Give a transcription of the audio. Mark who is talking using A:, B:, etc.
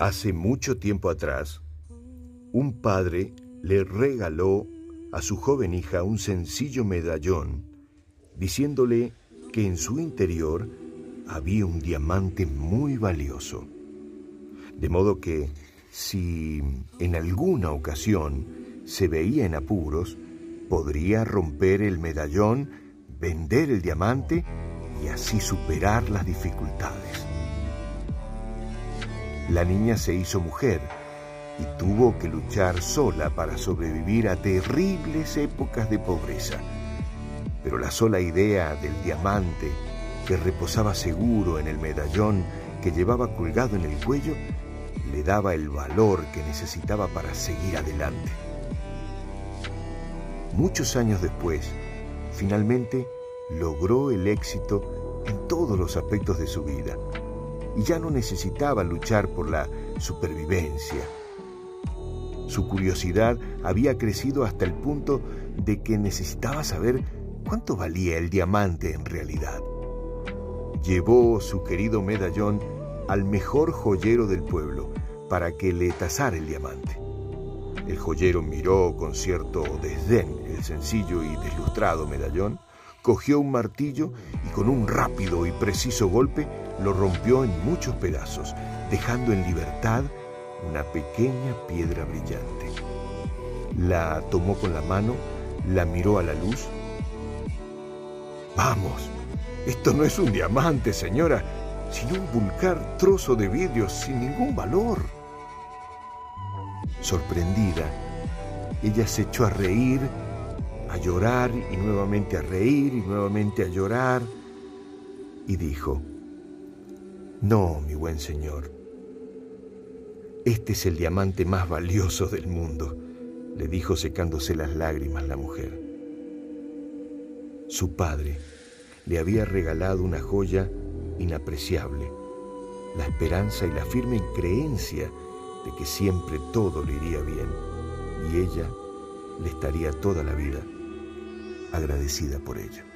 A: Hace mucho tiempo atrás, un padre le regaló a su joven hija un sencillo medallón, diciéndole que en su interior había un diamante muy valioso. De modo que, si en alguna ocasión se veía en apuros, podría romper el medallón, vender el diamante y así superar las dificultades. La niña se hizo mujer y tuvo que luchar sola para sobrevivir a terribles épocas de pobreza. Pero la sola idea del diamante que reposaba seguro en el medallón que llevaba colgado en el cuello le daba el valor que necesitaba para seguir adelante. Muchos años después, finalmente logró el éxito en todos los aspectos de su vida ya no necesitaba luchar por la supervivencia. Su curiosidad había crecido hasta el punto de que necesitaba saber cuánto valía el diamante en realidad. Llevó su querido medallón al mejor joyero del pueblo para que le tasara el diamante. El joyero miró con cierto desdén el sencillo y deslustrado medallón, cogió un martillo y con un rápido y preciso golpe lo rompió en muchos pedazos, dejando en libertad una pequeña piedra brillante. La tomó con la mano, la miró a la luz. Vamos, esto no es un diamante, señora, sino un vulgar trozo de vidrio sin ningún valor. Sorprendida, ella se echó a reír, a llorar y nuevamente a reír y nuevamente a llorar y dijo, no, mi buen señor. Este es el diamante más valioso del mundo, le dijo secándose las lágrimas la mujer. Su padre le había regalado una joya inapreciable, la esperanza y la firme creencia de que siempre todo le iría bien y ella le estaría toda la vida agradecida por ello.